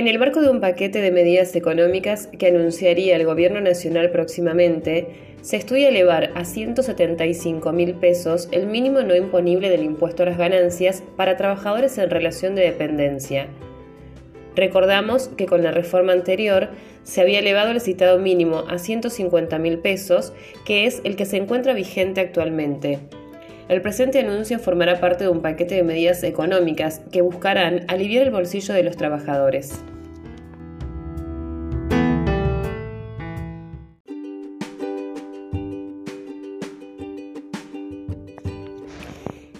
En el marco de un paquete de medidas económicas que anunciaría el Gobierno Nacional próximamente, se estudia elevar a 175 mil pesos el mínimo no imponible del impuesto a las ganancias para trabajadores en relación de dependencia. Recordamos que con la reforma anterior se había elevado el citado mínimo a 150 mil pesos, que es el que se encuentra vigente actualmente. El presente anuncio formará parte de un paquete de medidas económicas que buscarán aliviar el bolsillo de los trabajadores.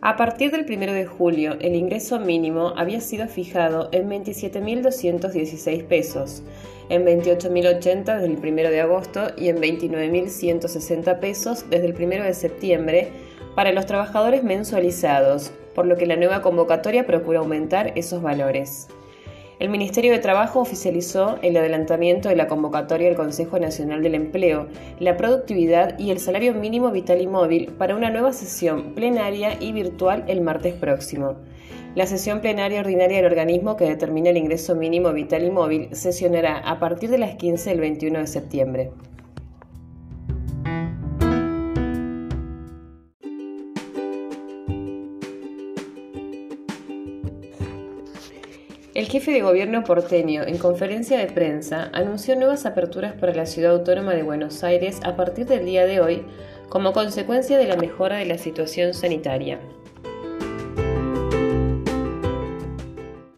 A partir del 1 de julio, el ingreso mínimo había sido fijado en 27.216 pesos, en 28.080 desde el 1 de agosto y en 29.160 pesos desde el 1 de septiembre para los trabajadores mensualizados, por lo que la nueva convocatoria procura aumentar esos valores. El Ministerio de Trabajo oficializó el adelantamiento de la convocatoria del Consejo Nacional del Empleo, la productividad y el salario mínimo vital y móvil para una nueva sesión plenaria y virtual el martes próximo. La sesión plenaria ordinaria del organismo que determina el ingreso mínimo vital y móvil sesionará a partir de las 15 del 21 de septiembre. El jefe de gobierno porteño, en conferencia de prensa, anunció nuevas aperturas para la ciudad autónoma de Buenos Aires a partir del día de hoy como consecuencia de la mejora de la situación sanitaria.